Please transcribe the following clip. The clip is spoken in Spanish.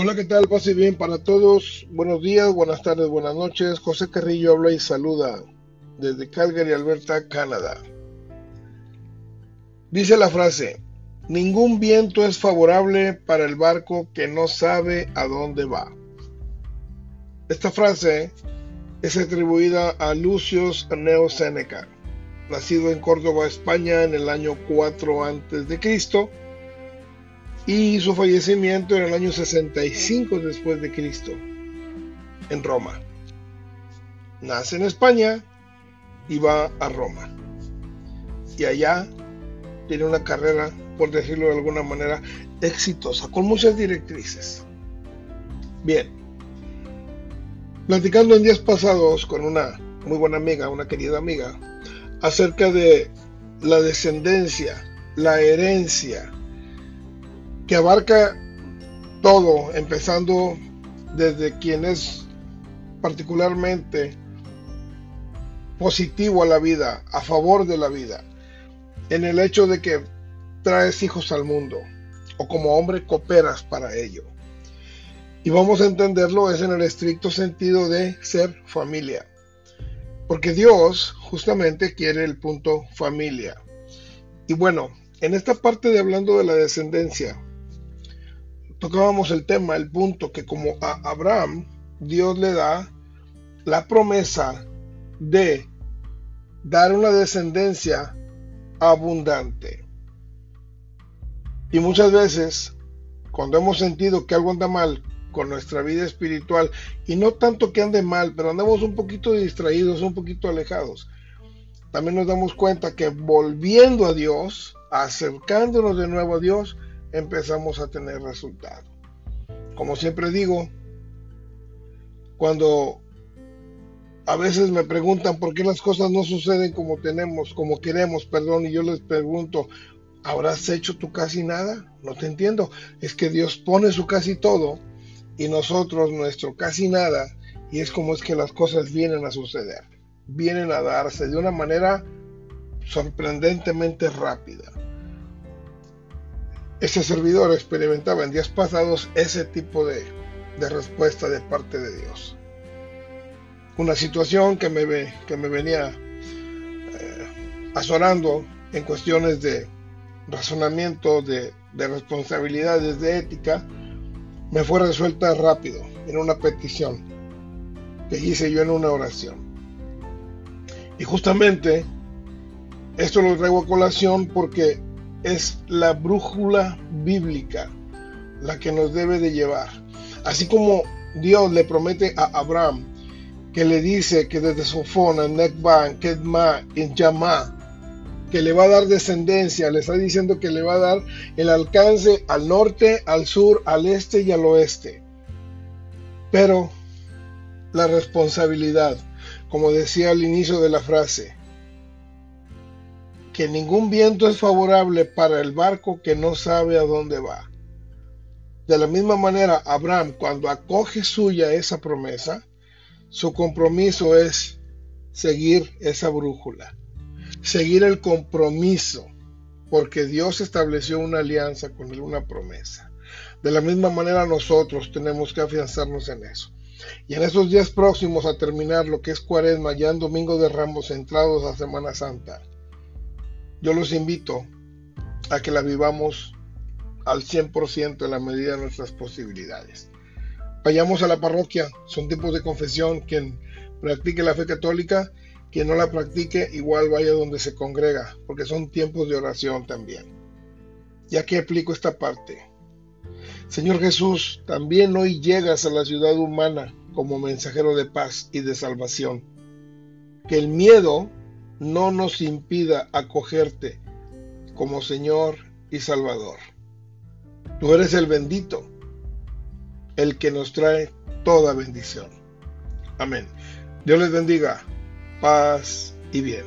Hola, ¿qué tal? Pase bien para todos. Buenos días, buenas tardes, buenas noches. José Carrillo habla y saluda desde Calgary, Alberta, Canadá. Dice la frase, ningún viento es favorable para el barco que no sabe a dónde va. Esta frase es atribuida a Lucius Anneo Seneca, nacido en Córdoba, España en el año 4 a.C y su fallecimiento en el año 65 después de Cristo, en Roma. Nace en España y va a Roma. Y allá tiene una carrera, por decirlo de alguna manera, exitosa, con muchas directrices. Bien, platicando en días pasados con una muy buena amiga, una querida amiga, acerca de la descendencia, la herencia, que abarca todo, empezando desde quien es particularmente positivo a la vida, a favor de la vida, en el hecho de que traes hijos al mundo o como hombre cooperas para ello. Y vamos a entenderlo es en el estricto sentido de ser familia. Porque Dios justamente quiere el punto familia. Y bueno, en esta parte de hablando de la descendencia, tocábamos el tema, el punto que como a Abraham Dios le da la promesa de dar una descendencia abundante. Y muchas veces, cuando hemos sentido que algo anda mal con nuestra vida espiritual, y no tanto que ande mal, pero andamos un poquito distraídos, un poquito alejados, también nos damos cuenta que volviendo a Dios, acercándonos de nuevo a Dios, empezamos a tener resultados. Como siempre digo, cuando a veces me preguntan por qué las cosas no suceden como tenemos, como queremos, perdón, y yo les pregunto, ¿habrás hecho tú casi nada? No te entiendo. Es que Dios pone su casi todo y nosotros nuestro casi nada, y es como es que las cosas vienen a suceder, vienen a darse de una manera sorprendentemente rápida. Ese servidor experimentaba en días pasados ese tipo de, respuesta de parte de Dios. Una situación que me, que me venía eh, azorando en cuestiones de razonamiento, de, de responsabilidades, de ética, me fue resuelta rápido en una petición que hice yo en una oración. Y justamente esto lo traigo a colación porque es la brújula bíblica la que nos debe de llevar. Así como Dios le promete a Abraham que le dice que desde Sofona, Nekban, Kedma y Yamá, que le va a dar descendencia, le está diciendo que le va a dar el alcance al norte, al sur, al este y al oeste. Pero la responsabilidad, como decía al inicio de la frase, que ningún viento es favorable para el barco que no sabe a dónde va. De la misma manera, Abraham, cuando acoge suya esa promesa, su compromiso es seguir esa brújula, seguir el compromiso, porque Dios estableció una alianza con él, una promesa. De la misma manera nosotros tenemos que afianzarnos en eso. Y en esos días próximos a terminar lo que es cuaresma, ya en domingo de ramos entrados a Semana Santa, yo los invito a que la vivamos al 100% en la medida de nuestras posibilidades. Vayamos a la parroquia, son tiempos de confesión, quien practique la fe católica, quien no la practique, igual vaya donde se congrega, porque son tiempos de oración también. Y aquí aplico esta parte. Señor Jesús, también hoy llegas a la ciudad humana como mensajero de paz y de salvación. Que el miedo no nos impida acogerte como Señor y Salvador. Tú eres el bendito, el que nos trae toda bendición. Amén. Dios les bendiga, paz y bien.